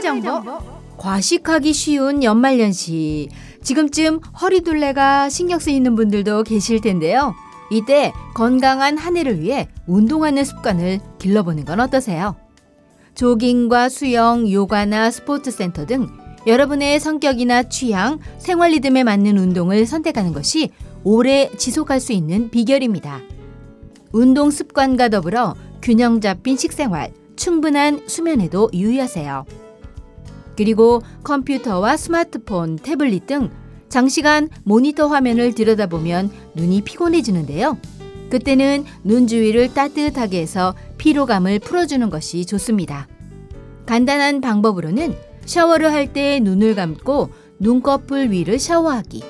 후쿠오카시 생활 정보 과식하기 쉬운 연말연시. 지금쯤 허리둘레가 신경 쓰이는 분들도 계실 텐데요. 이때 건강한 한 해를 위해 운동하는 습관을 길러보는 건 어떠세요? 조깅과 수영, 요가나 스포츠 센터 등 여러분의 성격이나 취향, 생활 리듬에 맞는 운동을 선택하는 것이 오래 지속할 수 있는 비결입니다. 운동 습관과 더불어 균형 잡힌 식생활, 충분한 수면에도 유의하세요. 그리고 컴퓨터와 스마트폰, 태블릿 등 장시간 모니터 화면을 들여다보면 눈이 피곤해지는데요. 그때는 눈 주위를 따뜻하게 해서 피로감을 풀어주는 것이 좋습니다. 간단한 방법으로는 샤워를 할 때 눈을 감고 눈꺼풀 위를 샤워하기.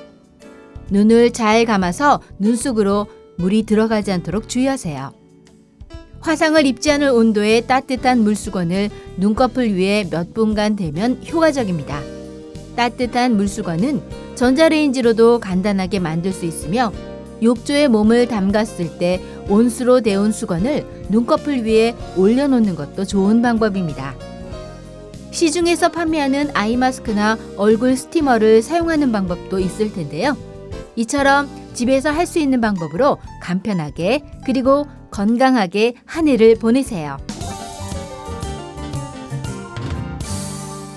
눈을 잘 감아서 눈 속으로 물이 들어가지 않도록 주의하세요. 화상을 입지 않을 온도의 따뜻한 물수건을 눈꺼풀 위에 몇 분간 대면 효과적입니다. 따뜻한 물수건은 전자레인지로도 간단하게 만들 수 있으며 욕조에 몸을 담갔을 때 온수로 데운 수건을 눈꺼풀 위에 올려놓는 것도 좋은 방법입니다. 시중에서 판매하는 아이 마스크나 얼굴 스티머를 사용하는 방법도 있을 텐데요. 이처럼 집에서 할 수 있는 방법으로 간편하게 그리고 건강하게 한 해를 보내세요.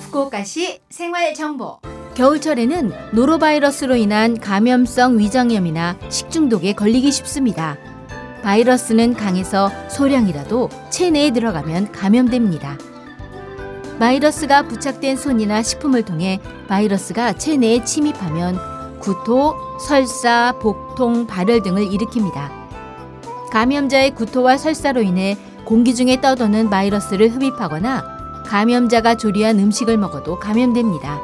후쿠오카시 생활 정보. 겨울철에는 노로바이러스로 인한 감염성 위장염이나 식중독에 걸리기 쉽습니다. 바이러스는 강해서 소량이라도 체내에 들어가면 감염됩니다. 바이러스가 부착된 손이나 식품을 통해 바이러스가 체내에 침입하면 구토, 설사, 복통, 발열 등을 일으킵니다. 감염자의 구토와 설사로 인해 공기 중에 떠도는 바이러스를 흡입하거나 감염자가 조리한 음식을 먹어도 감염됩니다.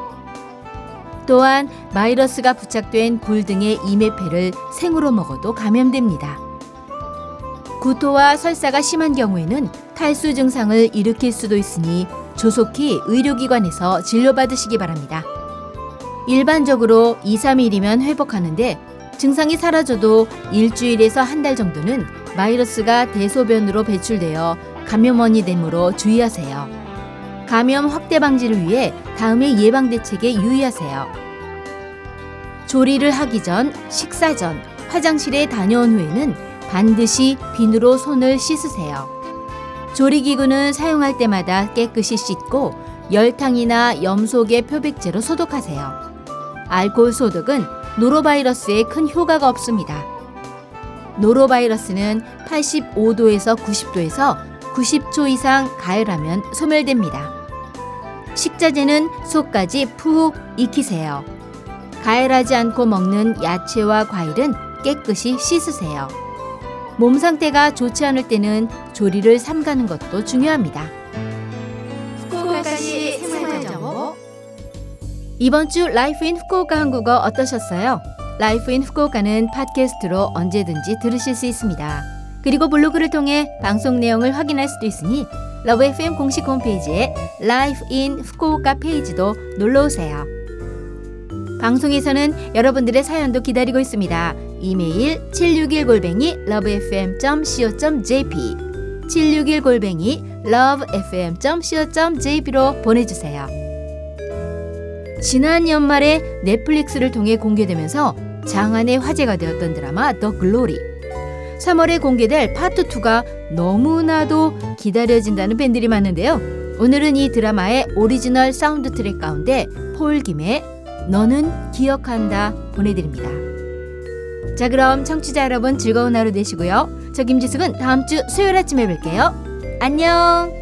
또한 바이러스가 부착된 굴 등의 이메페를 생으로 먹어도 감염됩니다. 구토와 설사가 심한 경우에는 탈수 증상을 일으킬 수도 있으니 조속히 의료기관에서 진료받으시기 바랍니다. 일반적으로 2, 3일이면 회복하는데 증상이 사라져도 일주일에서 한 달 정도는 바이러스가 대소변으로 배출되어 감염원이 되므로 주의하세요. 감염 확대 방지를 위해 다음의 예방 대책에 유의하세요. 조리를 하기 전, 식사 전, 화장실에 다녀온 후에는 반드시 비누로 손을 씻으세요. 조리기구는 사용할 때마다 깨끗이 씻고 열탕이나 염소계 표백제로 소독하세요. 알코올 소독은 노로바이러스에 큰 효과가 없습니다. 노로바이러스는 85도에서 90도에서 90초 이상 가열하면 소멸됩니다. 식자재는 속까지 푹 익히세요. 가열하지 않고 먹는 야채와 과일은 깨끗이 씻으세요. 몸 상태가 좋지 않을 때는 조리를 삼가는 것도 중요합니다. 후쿠오카시 생활정보 이번 주 Life in Fukuoka 한국어 어떠셨어요? Life in Fukuoka는 팟캐스트로 언제든지 들으실 수 있습니다. 그리고 블로그를 통해 방송 내용을 확인할 수도 있으니 Love FM 공식 홈페이지에 Life in Fukuoka 페이지도 놀러 오세요. 방송에서는 여러분들의 사연도 기다리고 있습니다. 이메일 761골뱅이 lovefm.co.jp 761골뱅이 lovefm.co.jp로 보내주세요. 지난 연말에 Netflix를 통해 공개되면서 장안의 화제가 되었던 드라마 The Glory 3월에 공개될 파트 2가 너무나도 기다려진다는 팬들이 많은데요. 오늘은 이 드라마의 오리지널 사운드 트랙 가운데 폴 김의 너는 기억한다 보내드립니다. 자 그럼 청취자 여러분 즐거운 하루 되시고요. 저 김지숙은 다음 주 수요일 아침에 뵐게요. 안녕.